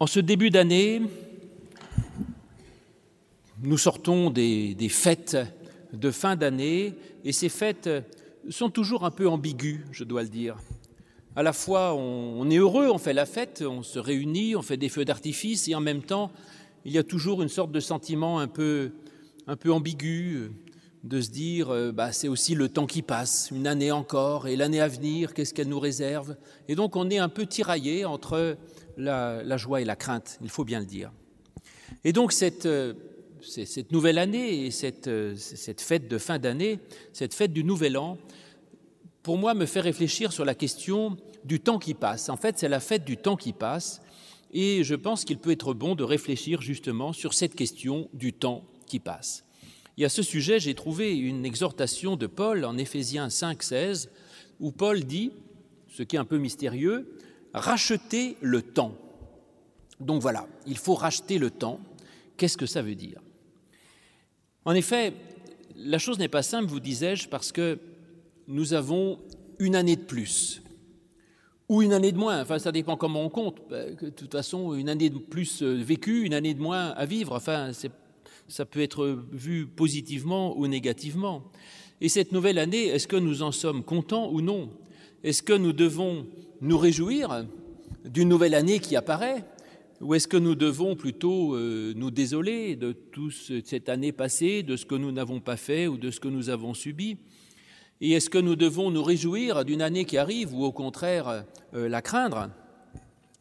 En ce début d'année, nous sortons des, fêtes de fin d'année et ces fêtes sont toujours un peu ambiguës, je dois le dire. À la fois, on, est heureux, on fait la fête, on se réunit, on fait des feux d'artifice et en même temps, il y a toujours une sorte de sentiment un peu ambigu de se dire euh, bah, c'est aussi le temps qui passe, une année encore, et l'année à venir, qu'est-ce qu'elle nous réserve? Et donc on est un peu tiraillé entre la, joie et la crainte, il faut bien le dire. Et donc cette, euh, cette nouvelle année et euh, cette fête de fin d'année, cette fête du Nouvel An, pour moi me fait réfléchir sur la question du temps qui passe. En fait, c'est la fête du temps qui passe, et je pense qu'il peut être bon de réfléchir justement sur cette question du temps qui passe. Et à ce sujet, j'ai trouvé une exhortation de Paul en Éphésiens 5, 16, où Paul dit, ce qui est un peu mystérieux, racheter le temps. Donc voilà, il faut racheter le temps. Qu'est-ce que ça veut dire? En effet, la chose n'est pas simple, vous disais-je, parce que nous avons une année de plus ou une année de moins. Enfin, ça dépend comment on compte. De toute façon, une année de plus vécue, une année de moins à vivre. Enfin, c'est ça peut être vu positivement ou négativement. Et cette nouvelle année, est-ce que nous en sommes contents ou non? Est-ce que nous devons nous réjouir d'une nouvelle année qui apparaît? Ou est-ce que nous devons plutôt euh, nous désoler de toute cette année passée, de ce que nous n'avons pas fait ou de ce que nous avons subi? Et est-ce que nous devons nous réjouir d'une année qui arrive ou au contraire euh, la craindre?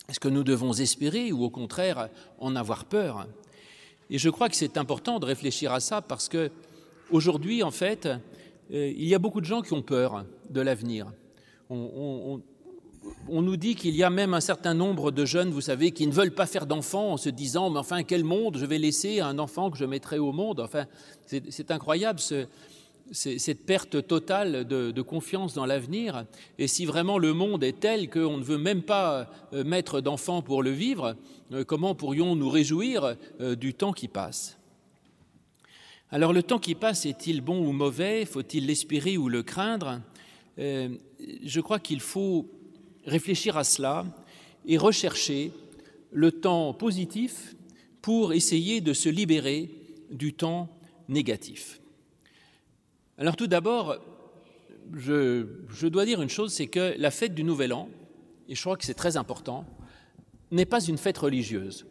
Est-ce que nous devons espérer ou au contraire en avoir peur? Et je crois que c'est important de réfléchir à ça parce que aujourd'hui, en fait, euh, il y a beaucoup de gens qui ont peur de l'avenir. On, nous dit qu'il y a même un certain nombre de jeunes, vous savez, qui ne veulent pas faire d'enfants en se disant Mais enfin, quel monde je vais laisser à un enfant que je mettrai au monde? Enfin, c'est incroyable cette perte totale de, confiance dans l'avenir. Et si vraiment le monde est tel qu'on ne veut même pas euh, mettre d'enfants pour le vivre, euh, comment pourrions nous réjouir euh, du temps qui passe? Alors le temps qui passe est-il bon ou mauvais? Faut-il l'espérer ou le craindre? Je crois qu'il faut réfléchir à cela et rechercher le temps positif pour essayer de se libérer du temps négatif. Alors tout d'abord, je, dois dire une chose, c'est que la fête du Nouvel An, et je crois que c'est très important, n'est pas une fête religieuse.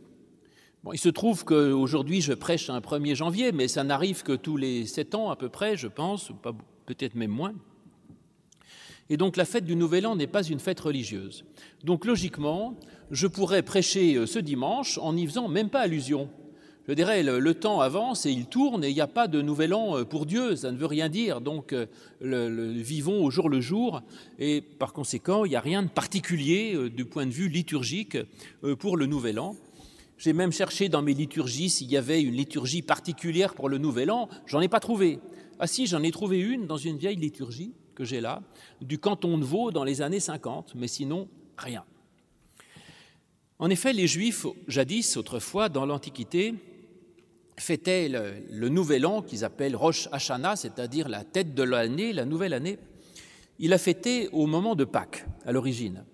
Il se trouve qu'aujourd'hui je prêche un 1er janvier, mais ça n'arrive que tous les sept ans à peu près, je pense, peut-être même moins. Et donc la fête du Nouvel An n'est pas une fête religieuse. Donc logiquement, je pourrais prêcher euh, ce dimanche en n'y faisant même pas allusion je dirais, le, temps avance et il tourne et il n'y a pas de nouvel an euh, pour Dieu, ça ne veut rien dire. Donc, euh, vivons au jour le jour et par conséquent, il n'y a rien de particulier euh, du point de vue liturgique pour le nouvel an. J'ai même cherché dans mes liturgies s'il y avait une liturgie particulière pour le nouvel an, j'en ai pas trouvé. Ah si, j'en ai trouvé une dans une vieille liturgie que j'ai là, du canton de Vaud dans les années 50, mais sinon, rien. En effet, les Juifs, jadis, autrefois, dans l'Antiquité, fêtait le, nouvel an qu'ils appellent Rosh Hashanah, c'est-à-dire la tête de l'année, la nouvelle année. Il a fêté au moment de Pâques, à l'origine.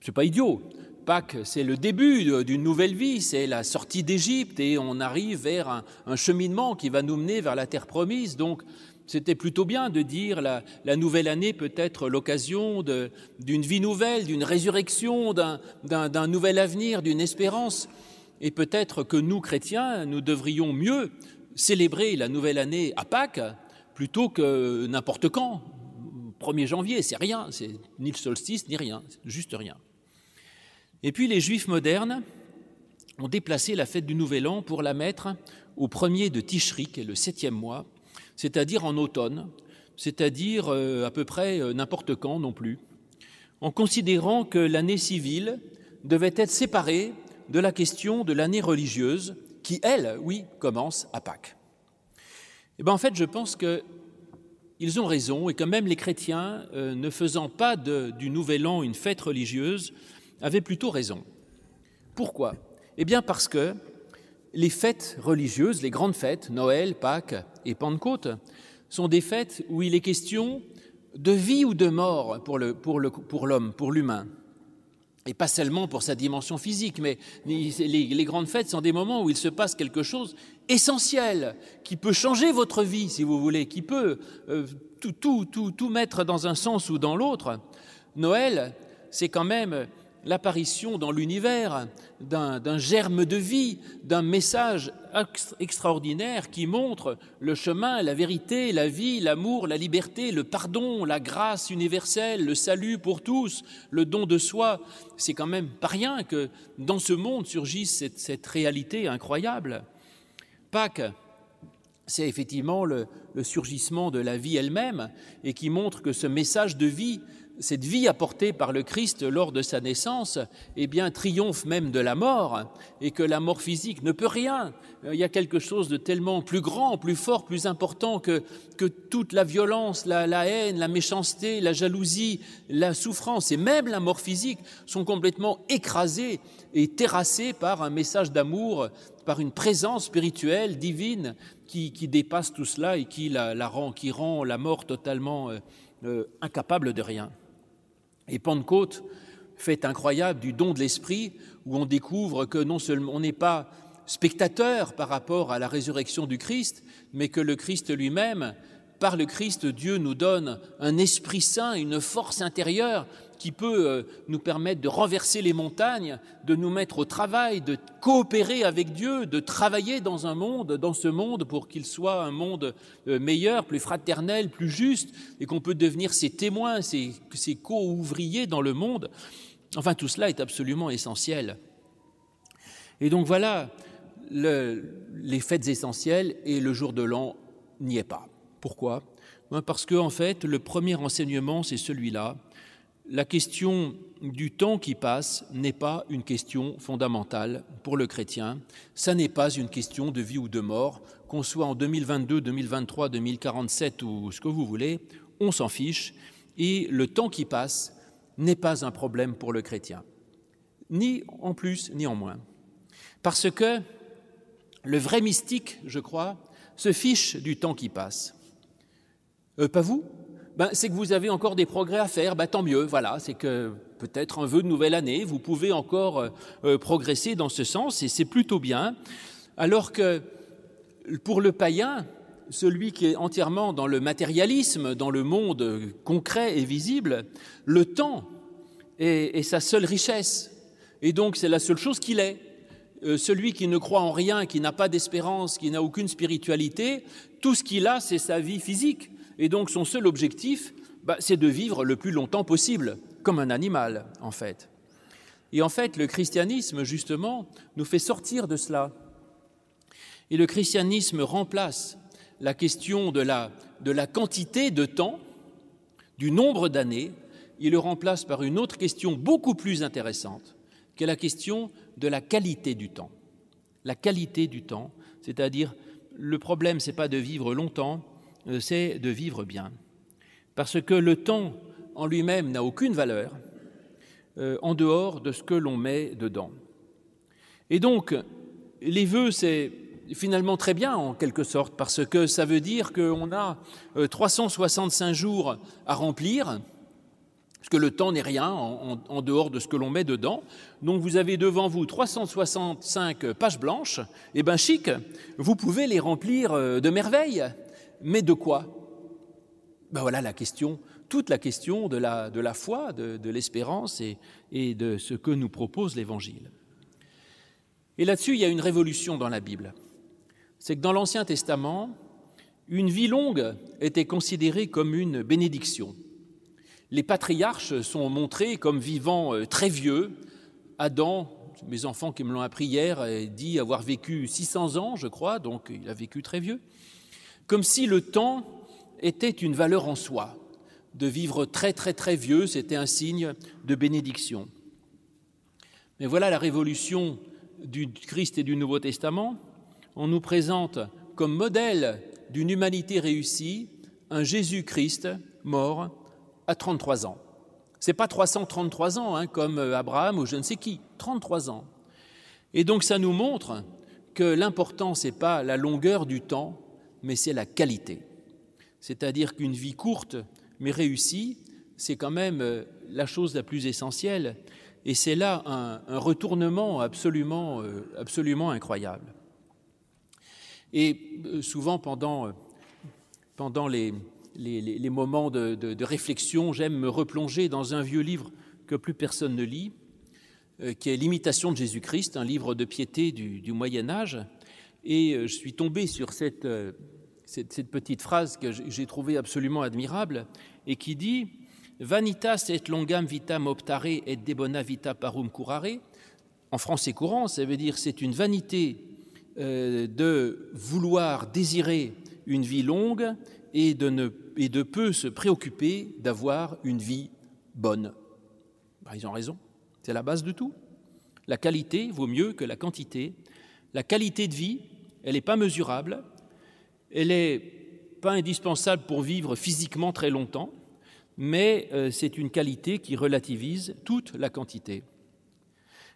C'est pas idiot. Pâques, c'est le début d'une nouvelle vie, c'est la sortie d'Égypte et on arrive vers un, un, cheminement qui va nous mener vers la terre promise. Donc, c'était plutôt bien de dire la, la nouvelle année peut être l'occasion d'une vie nouvelle, d'une résurrection, d'un nouvel avenir, d'une espérance. Et peut-être que nous, chrétiens, nous devrions mieux célébrer la nouvelle année à Pâques plutôt que n'importe quand. 1er janvier, c'est rien, c'est ni le solstice, ni rien, juste rien. Et puis les Juifs modernes ont déplacé la fête du Nouvel An pour la mettre au premier de Tishri, qui est le septième mois, c'est-à-dire en automne, c'est-à-dire euh, à peu près euh, n'importe quand non plus, en considérant que l'année civile devait être séparée de la question de l'année religieuse qui, elle, oui, commence à Pâques. Eh bien, en fait, je pense qu'ils ont raison et que même les chrétiens, euh, ne faisant pas du Nouvel An une fête religieuse, avaient plutôt raison. Pourquoi? Eh bien, parce que les fêtes religieuses, les grandes fêtes, Noël, Pâques et Pentecôte, sont des fêtes où il est question de vie ou de mort pour l'homme, pour l'humain. Et pas seulement pour sa dimension physique, mais les, grandes fêtes sont des moments où il se passe quelque chose essentiel, qui peut changer votre vie, si vous voulez, qui peut euh, tout, tout, tout, tout mettre dans un sens ou dans l'autre. Noël, c'est quand même l'apparition dans l'univers d'un germe de vie, d'un message extraordinaire qui montre le chemin, la vérité, la vie, l'amour, la liberté, le pardon, la grâce universelle, le salut pour tous, le don de soi. C'est quand même pas rien que dans ce monde surgisse cette, réalité incroyable. Pâques, c'est effectivement le surgissement de la vie elle-même et qui montre que ce message de vie cette vie apportée par le Christ lors de sa naissance, eh bien, triomphe même de la mort, et que la mort physique ne peut rien. Il y a quelque chose de tellement plus grand, plus fort, plus important que, que toute la violence, la, haine, la méchanceté, la jalousie, la souffrance, et même la mort physique sont complètement écrasées et terrassées par un message d'amour, par une présence spirituelle, divine, qui, qui dépasse tout cela et qui la, la rend, qui rend la mort totalement euh, euh, incapable de rien. Et Pentecôte, fait incroyable du don de l'Esprit, où on découvre que non seulement on n'est pas spectateur par rapport à la résurrection du Christ, mais que le Christ lui-même, par le Christ, Dieu nous donne un Esprit Saint, une force intérieure qui peut euh, nous permettre de renverser les montagnes, de nous mettre au travail, de coopérer avec Dieu, de travailler dans un monde, dans ce monde pour qu'il soit un monde euh, meilleur, plus fraternel, plus juste, et qu'on peut devenir ses témoins, ses, ses co-ouvriers dans le monde. Enfin, tout cela est absolument essentiel. Et donc voilà, le, les fêtes essentielles et le jour de l'an n'y est pas. Pourquoi? Parce que en fait, le premier enseignement, c'est celui-là la question du temps qui passe n'est pas une question fondamentale pour le chrétien, ça n'est pas une question de vie ou de mort, qu'on soit en 2022, 2023, 2047 ou ce que vous voulez, on s'en fiche, et le temps qui passe n'est pas un problème pour le chrétien, ni en plus ni en moins. Parce que le vrai mystique, je crois, se fiche du temps qui passe. Euh, pas vous? Ben, c'est que vous avez encore des progrès à faire, ben, tant mieux, voilà, c'est que peut-être un vœu de nouvelle année, vous pouvez encore euh, euh, progresser dans ce sens, et c'est plutôt bien, alors que pour le païen, celui qui est entièrement dans le matérialisme, dans le monde concret et visible, le temps est, sa seule richesse, et donc c'est la seule chose qu'il est. Euh, celui qui ne croit en rien, qui n'a pas d'espérance, qui n'a aucune spiritualité, tout ce qu'il a, c'est sa vie physique. Et donc son seul objectif, bah, c'est de vivre le plus longtemps possible, comme un animal, en fait. Et en fait, le christianisme, justement, nous fait sortir de cela. Et le christianisme remplace la question de la, de la quantité de temps, du nombre d'années, il le remplace par une autre question beaucoup plus intéressante, qui est la question de la qualité du temps. La qualité du temps, c'est-à-dire le problème, ce n'est pas de vivre longtemps, c'est de vivre bien. Parce que le temps en lui-même n'a aucune valeur euh, en dehors de ce que l'on met dedans. Et donc, les vœux, c'est finalement très bien en quelque sorte, parce que ça veut dire qu'on a 365 euh, jours à remplir, parce que le temps n'est rien en, dehors de ce que l'on met dedans. Donc vous avez devant vous 365 pages blanches, et bien chic, vous pouvez les remplir de merveilles mais de quoi? Ben Voilà la question, toute la question de la, de la foi, de, de l'espérance et, et de ce que nous propose l'Évangile. Et là-dessus, il y a une révolution dans la Bible. C'est que dans l'Ancien Testament, une vie longue était considérée comme une bénédiction. Les patriarches sont montrés comme vivant euh, très vieux. Adam, mes enfants qui me l'ont appris hier, dit avoir vécu 600 ans, je crois, donc il a vécu très vieux comme si le temps était une valeur en soi. De vivre très très très vieux, c'était un signe de bénédiction. Mais voilà la révolution du Christ et du Nouveau Testament. On nous présente comme modèle d'une humanité réussie un Jésus-Christ mort à 33 ans. Ce n'est pas 333 ans, hein, comme Abraham ou je ne sais qui, 33 ans. Et donc ça nous montre que l'important, ce n'est pas la longueur du temps, mais c'est la qualité. C'est-à-dire qu'une vie courte, mais réussie, c'est quand même euh, la chose la plus essentielle. Et c'est là un, retournement absolument, euh, absolument incroyable. Et euh, souvent, pendant, pendant les, moments de, réflexion, j'aime me replonger dans un vieux livre que plus personne ne lit, qui est L'imitation de Jésus-Christ, un livre de piété du Moyen Âge. Et je suis tombé sur cette, cette, petite phrase que j'ai trouvée absolument admirable et qui dit Vanitas et longam vitam optare et debona vita parum curare. En français courant, ça veut dire c'est une vanité euh, de vouloir désirer une vie longue et de, ne, et de peu se préoccuper d'avoir une vie bonne. Ben, ils ont raison, c'est la base de tout. La qualité vaut mieux que la quantité. La qualité de vie, elle n'est pas mesurable, elle n'est pas indispensable pour vivre physiquement très longtemps, mais euh, c'est une qualité qui relativise toute la quantité.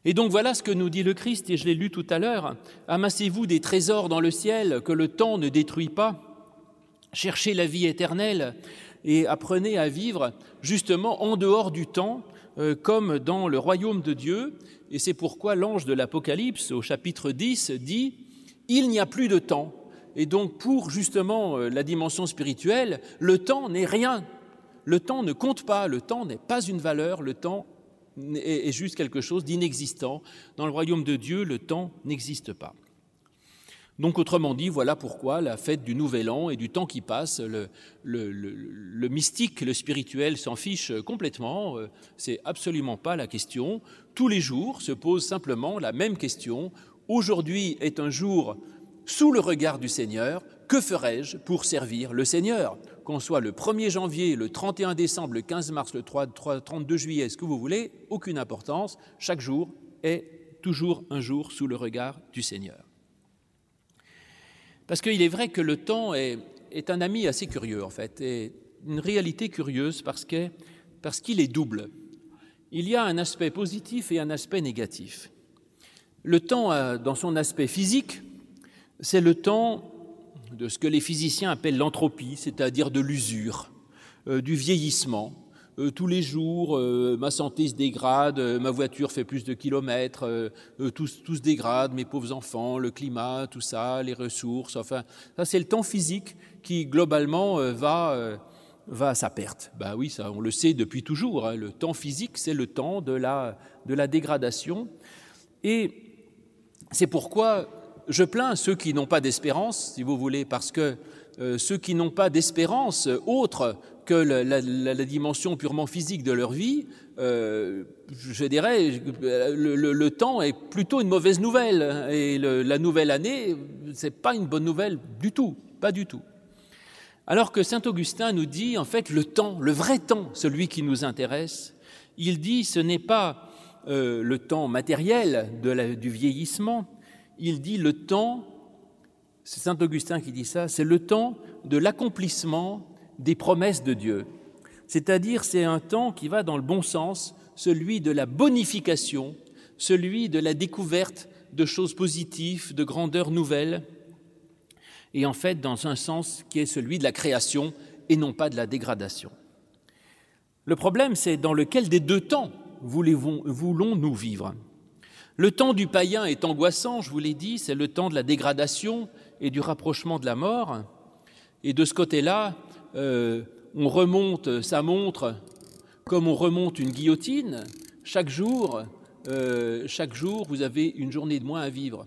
Et donc voilà ce que nous dit le Christ, et je l'ai lu tout à l'heure. Amassez-vous des trésors dans le ciel que le temps ne détruit pas. Cherchez la vie éternelle et apprenez à vivre justement en dehors du temps, euh, comme dans le royaume de Dieu. Et c'est pourquoi l'ange de l'Apocalypse, au chapitre 10, dit Il n'y a plus de temps, et donc pour justement euh, la dimension spirituelle, le temps n'est rien. Le temps ne compte pas, le temps n'est pas une valeur, le temps est juste quelque chose d'inexistant. Dans le royaume de Dieu, le temps n'existe pas. Donc autrement dit, voilà pourquoi la fête du Nouvel An et du temps qui passe, le, mystique, le spirituel s'en fiche complètement, euh, c'est absolument pas la question. Tous les jours se pose simplement la même question. Aujourd'hui est un jour sous le regard du Seigneur, que ferai-je pour servir le Seigneur? Qu'on soit le 1er janvier, le 31 décembre, le 15 mars, le 3, 32 juillet, ce que vous voulez, aucune importance, chaque jour est toujours un jour sous le regard du Seigneur. Parce qu'il est vrai que le temps est, un ami assez curieux, en fait, et une réalité curieuse parce qu'il est double. Il y a un aspect positif et un aspect négatif. Le temps, dans son aspect physique, c'est le temps de ce que les physiciens appellent l'entropie, c'est-à-dire de l'usure, euh, du vieillissement. Euh, tous les jours, euh, ma santé se dégrade, ma voiture fait plus de kilomètres, tout, se dégrade, mes pauvres enfants, le climat, tout ça, les ressources, enfin, ça c'est le temps physique qui globalement va, va à sa perte. Ben oui, ça on le sait depuis toujours, hein. le temps physique c'est le temps de la, de la dégradation. Et c'est pourquoi je plains ceux qui n'ont pas d'espérance, si vous voulez, parce que euh, ceux qui n'ont pas d'espérance autre que la, dimension purement physique de leur vie, euh, je dirais, le, le, temps est plutôt une mauvaise nouvelle. Et la nouvelle année, c'est pas une bonne nouvelle du tout, pas du tout. Alors que saint Augustin nous dit, en fait, le temps, le vrai temps, celui qui nous intéresse, il dit, ce n'est pas euh, le temps matériel du vieillissement, il dit le temps, c'est Saint Augustin qui dit ça, c'est le temps de l'accomplissement des promesses de Dieu. C'est-à-dire c'est un temps qui va dans le bon sens, celui de la bonification, celui de la découverte de choses positives, de grandeurs nouvelles, et en fait dans un sens qui est celui de la création et non pas de la dégradation. Le problème, c'est dans lequel des deux temps voulons-nous vivre? Le temps du païen est angoissant, je vous l'ai dit, c'est le temps de la dégradation et du rapprochement de la mort. Et de ce côté-là, euh, on remonte sa montre comme on remonte une guillotine. Chaque jour, euh, chaque jour, vous avez une journée de moins à vivre.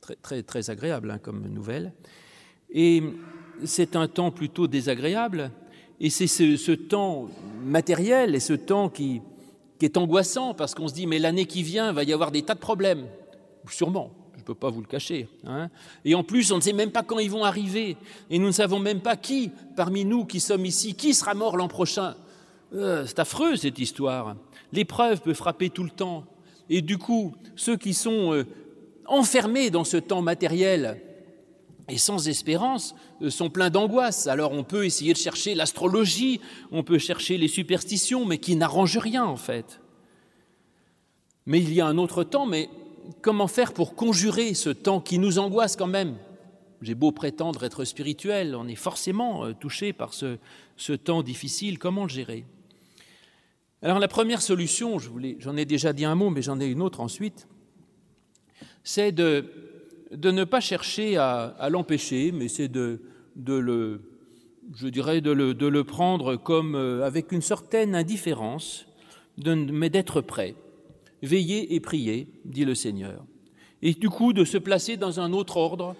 Très, très, très agréable hein, comme nouvelle. Et c'est un temps plutôt désagréable. Et c'est ce temps matériel et ce temps qui, qui est angoissant parce qu'on se dit mais l'année qui vient va y avoir des tas de problèmes, sûrement, je ne peux pas vous le cacher. Hein. Et en plus, on ne sait même pas quand ils vont arriver, et nous ne savons même pas qui parmi nous qui sommes ici, qui sera mort l'an prochain. Euh, c'est affreux cette histoire. L'épreuve peut frapper tout le temps, et du coup, ceux qui sont euh, enfermés dans ce temps matériel et sans espérance euh, sont pleins d'angoisse. Alors on peut essayer de chercher l'astrologie, on peut chercher les superstitions, mais qui n'arrangent rien en fait. Mais il y a un autre temps, mais comment faire pour conjurer ce temps qui nous angoisse quand même? J'ai beau prétendre être spirituel, on est forcément euh, touché par ce, ce temps difficile, comment le gérer? Alors la première solution, j'en ai déjà dit un mot, mais j'en ai une autre ensuite, c'est de, de, ne pas chercher à, l'empêcher, mais c'est de, le, je dirais, de le, prendre comme euh, avec une certaine indifférence, mais d'être prêt. Veiller et prier, dit le Seigneur. Et du coup, de se placer dans un autre ordre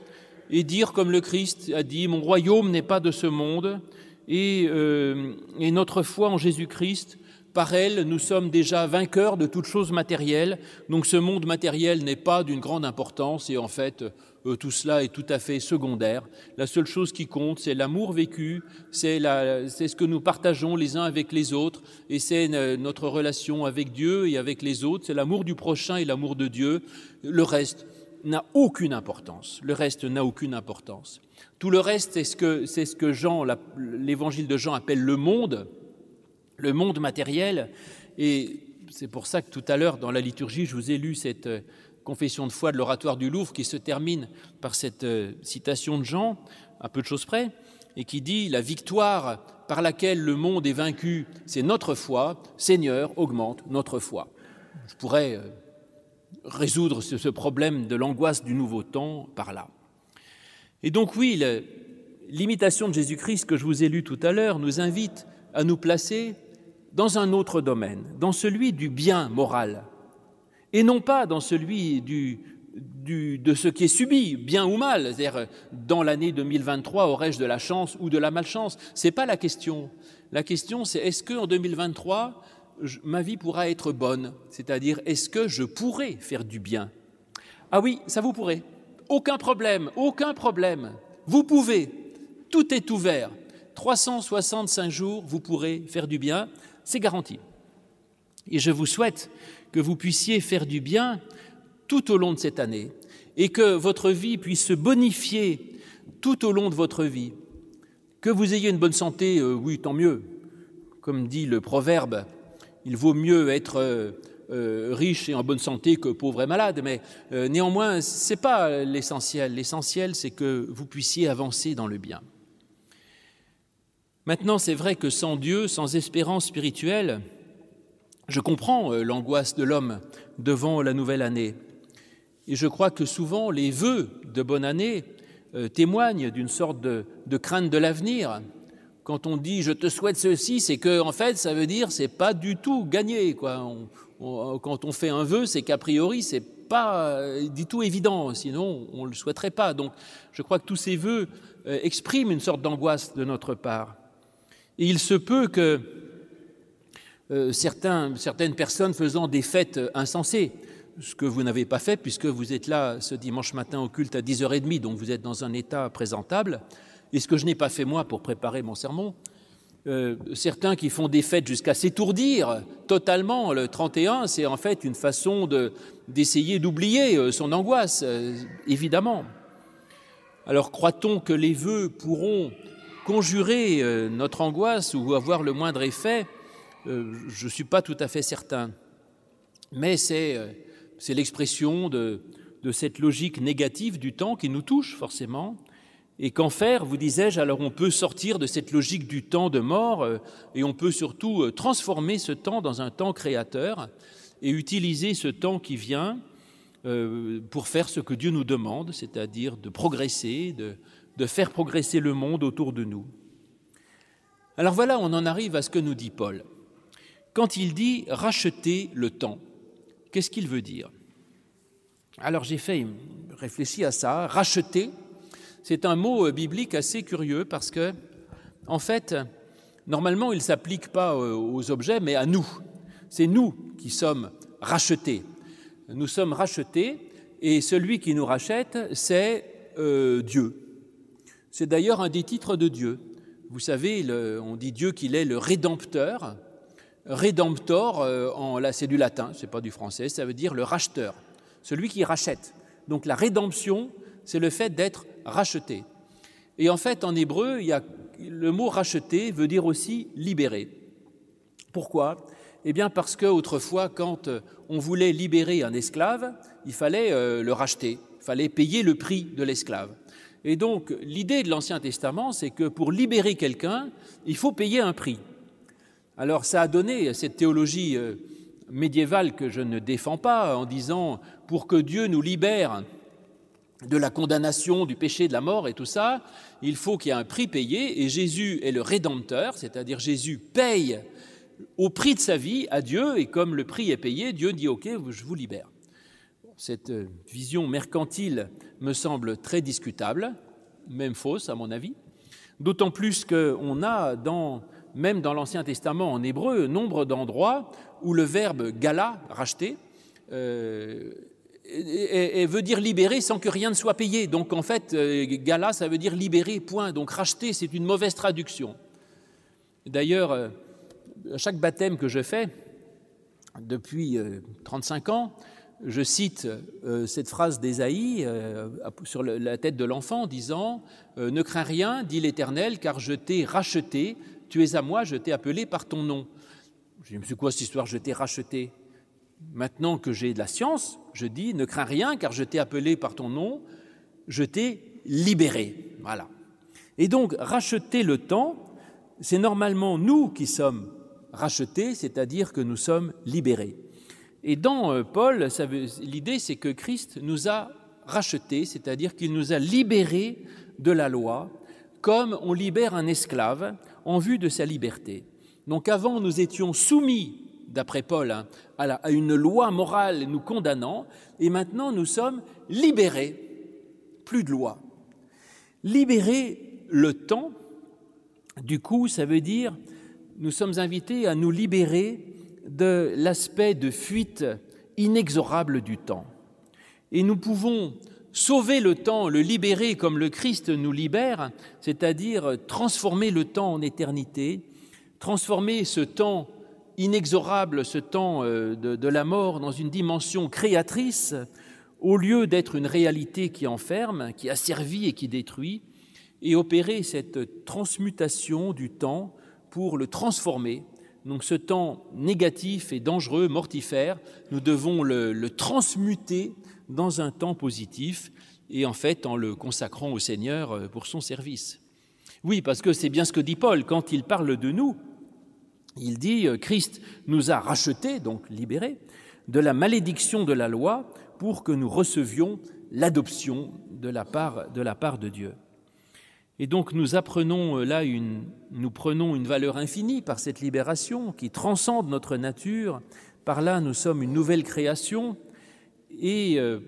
et dire, comme le Christ a dit, mon royaume n'est pas de ce monde, et, euh, et notre foi en Jésus-Christ par elle, nous sommes déjà vainqueurs de toute chose matérielle, donc ce monde matériel n'est pas d'une grande importance et en fait, euh, tout cela est tout à fait secondaire. La seule chose qui compte, c'est l'amour vécu, c'est ce que nous partageons les uns avec les autres et c'est notre relation avec Dieu et avec les autres, c'est l'amour du prochain et l'amour de Dieu. Le reste n'a aucune importance. Le reste n'a aucune importance. Tout le reste, c'est ce que, c'est ce que Jean, l'évangile de Jean appelle le monde le monde matériel. Et c'est pour ça que tout à l'heure, dans la liturgie, je vous ai lu cette euh, confession de foi de l'oratoire du Louvre qui se termine par cette euh, citation de Jean, à peu de choses près, et qui dit La victoire par laquelle le monde est vaincu, c'est notre foi. Seigneur, augmente notre foi. Je pourrais euh, résoudre ce problème de l'angoisse du nouveau temps par là. Et donc, oui, l'imitation de Jésus-Christ que je vous ai lu tout à l'heure nous invite à nous placer dans un autre domaine, dans celui du bien moral, et non pas dans celui de ce qui est subi, bien ou mal, c'est-à-dire dans l'année 2023, aurais-je de la chance ou de la malchance? Ce n'est pas la question. La question, c'est est-ce qu'en 2023, ma vie pourra être bonne? C'est-à-dire, est-ce que je pourrai faire du bien? Ah oui, ça vous pourrez. Aucun problème, aucun problème. Vous pouvez. Tout est ouvert. 365 jours, vous pourrez faire du bien c'est garanti. Et je vous souhaite que vous puissiez faire du bien tout au long de cette année et que votre vie puisse se bonifier tout au long de votre vie. Que vous ayez une bonne santé, euh, oui, tant mieux. Comme dit le proverbe, il vaut mieux être euh, euh, riche et en bonne santé que pauvre et malade, mais néanmoins, ce n'est pas l'essentiel. L'essentiel, c'est que vous puissiez avancer dans le bien. Maintenant, c'est vrai que sans Dieu, sans espérance spirituelle, je comprends euh, l'angoisse de l'homme devant la nouvelle année. Et je crois que souvent les vœux de bonne année euh, témoignent d'une sorte de, crainte de l'avenir. Quand on dit je te souhaite ceci, c'est que en fait ça veut dire c'est pas du tout gagné. Quand on fait un vœu, c'est qu'a priori c'est pas euh, du tout évident, sinon on ne le souhaiterait pas. Donc je crois que tous ces vœux expriment une sorte d'angoisse de notre part. Il se peut que euh, certaines personnes faisant des fêtes insensées, ce que vous n'avez pas fait puisque vous êtes là ce dimanche matin au culte à 10h30, donc vous êtes dans un état présentable, et ce que je n'ai pas fait moi pour préparer mon sermon, euh, certains qui font des fêtes jusqu'à s'étourdir totalement le 31, c'est en fait une façon d'essayer d'oublier euh, son angoisse, évidemment. Alors croit-on que les vœux pourront conjurer euh, notre angoisse ou avoir le moindre effet, euh, je ne suis pas tout à fait certain. Mais c'est euh, l'expression de, de cette logique négative du temps qui nous touche forcément. Et qu'en faire, vous disais-je, alors on peut sortir de cette logique du temps de mort et on peut surtout transformer ce temps dans un temps créateur et utiliser ce temps qui vient pour faire ce que Dieu nous demande, c'est-à-dire de progresser, de, de faire progresser le monde autour de nous. Alors voilà, on en arrive à ce que nous dit Paul. Quand il dit racheter le temps, qu'est-ce qu'il veut dire? Alors j'ai fait réfléchir à ça. Racheter, c'est un mot biblique assez curieux parce que, en fait, normalement, il ne s'applique pas aux objets, mais à nous. C'est nous qui sommes rachetés. Nous sommes rachetés et celui qui nous rachète, c'est euh, Dieu. C'est d'ailleurs un des titres de Dieu. Vous savez, on dit Dieu qu'il est le rédempteur. Rédemptor, euh, là c'est du latin, c'est pas du français, ça veut dire le racheteur, celui qui rachète. Donc la rédemption, c'est le fait d'être racheté. Et en fait, en hébreu, le mot racheter veut dire aussi libérer. Pourquoi? Eh bien parce qu'autrefois, quand euh, on voulait libérer un esclave, il fallait euh, le racheter, il fallait payer le prix de l'esclave. Et donc, l'idée de l'Ancien Testament, c'est que pour libérer quelqu'un, il faut payer un prix. Alors ça a donné cette théologie euh, médiévale que je ne défends pas en disant pour que Dieu nous libère de la condamnation, du péché, de la mort et tout ça, il faut qu'il y ait un prix payé et Jésus est le rédempteur, c'est-à-dire Jésus paye au prix de sa vie à Dieu et comme le prix est payé, Dieu dit OK, je vous libère. Cette euh, vision mercantile me semble très discutable, même fausse à mon avis, d'autant plus qu'on a même dans l'Ancien Testament en hébreu nombre d'endroits où le verbe gala, racheter, euh, et, veut dire libérer sans que rien ne soit payé. Donc en fait, euh, gala, ça veut dire libérer, point. Donc racheter, c'est une mauvaise traduction. D'ailleurs, euh, à chaque baptême que je fais, depuis 35 euh, ans, je cite cette phrase d'Ésaïe sur la tête de l'enfant, disant Ne crains rien, dit l'Éternel, car je t'ai racheté, tu es à moi, je t'ai appelé par ton nom. Je me suis quoi cette histoire Je t'ai racheté? Maintenant que j'ai de la science, je dis ne crains rien car je t'ai appelé par ton nom, je t'ai libéré. Voilà. Et donc racheter le temps, c'est normalement nous qui sommes rachetés, c'est-à-dire que nous sommes libérés. Et dans euh, Paul, l'idée c'est que Christ nous a rachetés, c'est-à-dire qu'il nous a libérés de la loi, comme on libère un esclave en vue de sa liberté. Donc avant, nous étions soumis d'après Paul, hein, à, une loi morale nous condamnant, et maintenant nous sommes libérés. Plus de loi. Libérer le temps, du coup, ça veut dire nous sommes invités à nous libérer de l'aspect de fuite inexorable du temps. Et nous pouvons sauver le temps, le libérer comme le Christ nous libère, c'est-à-dire transformer le temps en éternité, transformer ce temps inexorable, ce temps euh, de, la mort, dans une dimension créatrice, au lieu d'être une réalité qui enferme, qui asservit et qui détruit, et opérer cette transmutation du temps pour le transformer. Donc ce temps négatif et dangereux, mortifère, nous devons le, transmuter dans un temps positif, et en fait en le consacrant au Seigneur euh, pour son service. Oui, parce que c'est bien ce que dit Paul quand il parle de nous, il dit, euh, Christ nous a rachetés, donc libérés, de la malédiction de la loi pour que nous recevions l'adoption de, la part de Dieu. Et donc nous apprenons euh, là une, nous prenons une valeur infinie par cette libération qui transcende notre nature. Par là, nous sommes une nouvelle création. Et euh,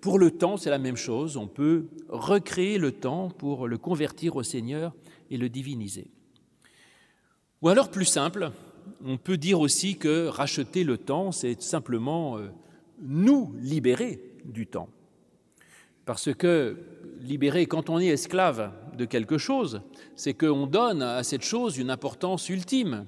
pour le temps, c'est la même chose. On peut recréer le temps pour le convertir au Seigneur et le diviniser. Ou alors plus simple, on peut dire aussi que racheter le temps, c'est simplement euh, nous libérer du temps. Parce que libérer, quand on est esclave de quelque chose, c'est qu'on donne à cette chose une importance ultime.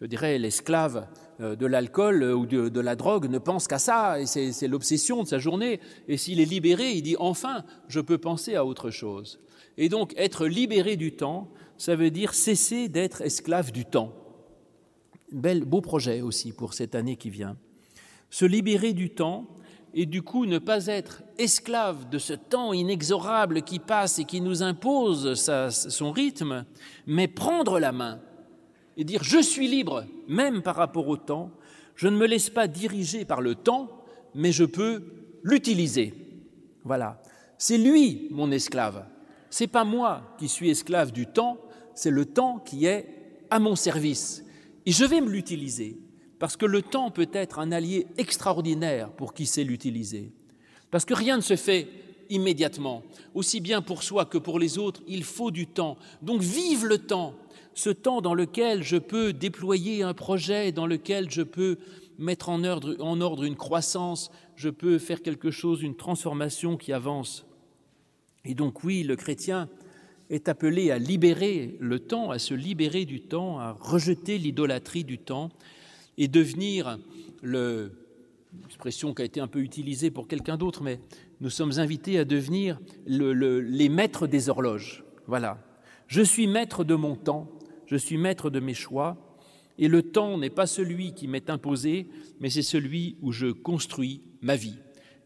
Je dirais, l'esclave euh, de l'alcool ou de, la drogue ne pense qu'à ça, et c'est l'obsession de sa journée. Et s'il est libéré, il dit, enfin, je peux penser à autre chose. Et donc, être libéré du temps, ça veut dire cesser d'être esclave du temps. Bel, beau projet aussi pour cette année qui vient. Se libérer du temps et du coup ne pas être esclave de ce temps inexorable qui passe et qui nous impose son rythme, mais prendre la main et dire je suis libre, même par rapport au temps, je ne me laisse pas diriger par le temps, mais je peux l'utiliser. Voilà. C'est lui mon esclave. C'est pas moi qui suis esclave du temps, c'est le temps qui est à mon service. Et je vais me l'utiliser, parce que le temps peut être un allié extraordinaire pour qui sait l'utiliser. Parce que rien ne se fait immédiatement. Aussi bien pour soi que pour les autres, il faut du temps. Donc vive le temps, ce temps dans lequel je peux déployer un projet, dans lequel je peux mettre en ordre, une croissance, je peux faire quelque chose, une transformation qui avance. Et donc oui, le chrétien est appelé à libérer le temps, à se libérer du temps, à rejeter l'idolâtrie du temps et devenir le expression qui a été un peu utilisée pour quelqu'un d'autre, mais nous sommes invités à devenir les maîtres des horloges. Voilà. Je suis maître de mon temps, je suis maître de mes choix, et le temps n'est pas celui qui m'est imposé, mais c'est celui où je construis ma vie.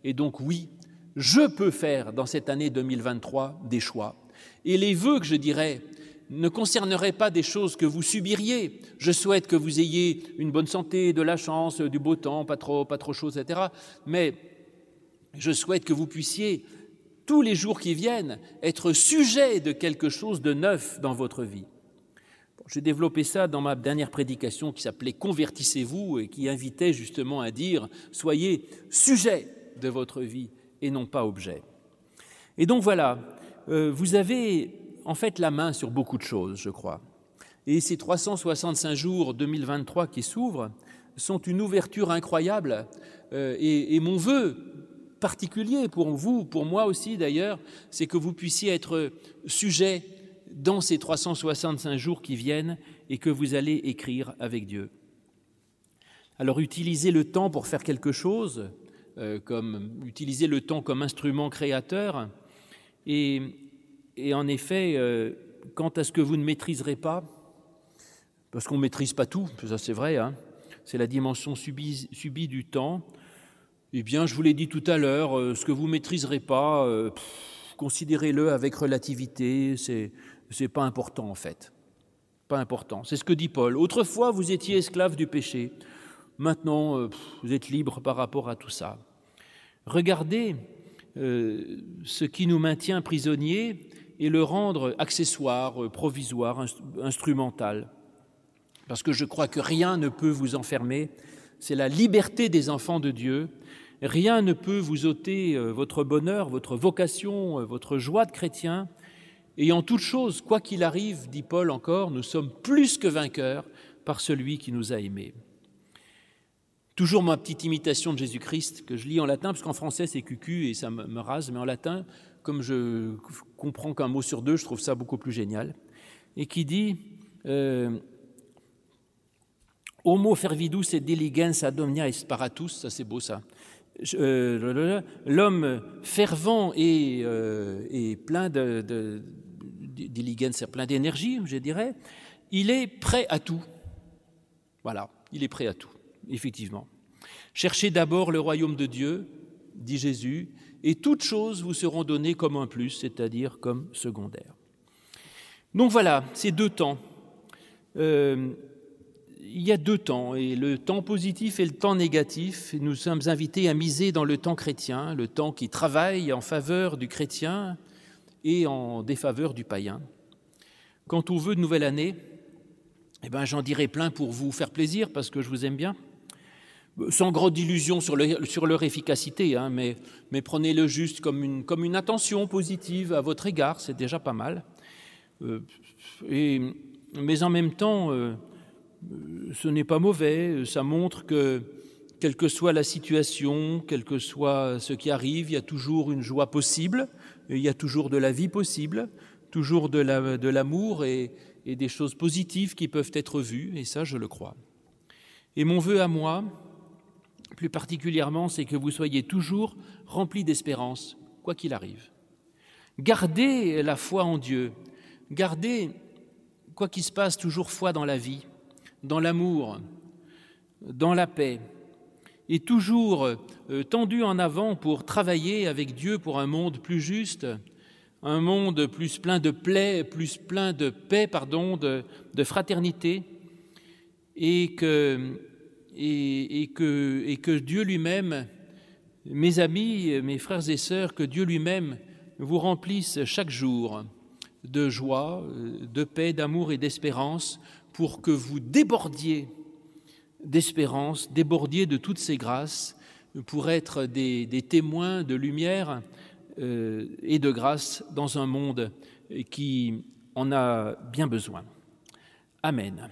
Et donc oui, je peux faire dans cette année 2023 des choix. Et les vœux que je dirais ne concernerait pas des choses que vous subiriez. Je souhaite que vous ayez une bonne santé, de la chance, du beau temps, pas trop, pas trop chaud, etc. Mais je souhaite que vous puissiez, tous les jours qui viennent, être sujet de quelque chose de neuf dans votre vie. J'ai développé ça dans ma dernière prédication qui s'appelait Convertissez-vous et qui invitait justement à dire Soyez sujet de votre vie et non pas objet. Et donc voilà, euh, vous avez en fait la main sur beaucoup de choses, je crois. Et ces 365 jours 2023 qui s'ouvrent sont une ouverture incroyable. Euh, et, mon vœu particulier pour vous, pour moi aussi d'ailleurs, c'est que vous puissiez être sujet dans ces 365 jours qui viennent et que vous allez écrire avec Dieu. Alors utilisez le temps pour faire quelque chose, euh, comme utiliser le temps comme instrument créateur, et, et en effet, euh, quant à ce que vous ne maîtriserez pas, parce qu'on ne maîtrise pas tout, ça c'est vrai, hein, c'est la dimension subie, du temps, eh bien, je vous l'ai dit tout à l'heure, euh, ce que vous ne maîtriserez pas, euh, considérez-le avec relativité, c'est n'est pas important en fait. Pas important. C'est ce que dit Paul. Autrefois, vous étiez esclave du péché. Maintenant, vous êtes libre par rapport à tout ça. Regardez ce qui nous maintient prisonniers et le rendre accessoire, euh, provisoire, instrumental. Parce que je crois que rien ne peut vous enfermer. C'est la liberté des enfants de Dieu. Rien ne peut vous ôter euh, votre bonheur, votre vocation, votre joie de chrétien. Et en toute chose, quoi qu'il arrive, dit Paul encore, nous sommes plus que vainqueurs par celui qui nous a aimés. Toujours ma petite imitation de Jésus-Christ que je lis en latin, parce qu'en français c'est cucu et ça me, rase, mais en latin, comme je comprends qu'un mot sur deux, je trouve ça beaucoup plus génial, et qui dit euh, Homo fervidus et diligens ad omnia esparatus, ça c'est beau ça. Euh, l'homme fervent et, euh, plein de plein d'énergie, je dirais, il est prêt à tout. Voilà, il est prêt à tout effectivement. Cherchez d'abord le royaume de Dieu, dit Jésus, et toutes choses vous seront données comme un plus, c'est-à-dire comme secondaire. Donc voilà, ces deux temps. Euh, il y a deux temps, et le temps positif et le temps négatif. nous sommes invités à miser dans le temps chrétien, le temps qui travaille en faveur du chrétien et en défaveur du païen. Quant au vœu de nouvelle année, eh ben, j'en dirai plein pour vous faire plaisir parce que je vous aime bien sans grande illusion sur, leur efficacité, hein, mais, prenez-le juste comme une, attention positive à votre égard, c'est déjà pas mal. Euh, mais en même temps, euh, ce n'est pas mauvais, ça montre que, quelle que soit la situation, quel que soit ce qui arrive, il y a toujours une joie possible, il y a toujours de la vie possible, toujours de l'amour et des choses positives qui peuvent être vues, et ça, je le crois. Et mon vœu à moi, plus particulièrement, c'est que vous soyez toujours remplis d'espérance, quoi qu'il arrive. Gardez la foi en Dieu, gardez, quoi qu'il se passe, toujours foi dans la vie, dans l'amour, dans la paix, et toujours euh, tendu en avant pour travailler avec Dieu pour un monde plus juste, un monde plus plein de paix, plus plein de paix, pardon, de, de fraternité, et que et, que, Dieu lui-même, mes amis, mes frères et sœurs, que Dieu lui-même vous remplisse chaque jour de joie, de paix, d'amour et d'espérance pour que vous débordiez d'espérance, débordiez de toutes ces grâces pour être des, des témoins de lumière euh, et de grâce dans un monde qui en a bien besoin. Amen.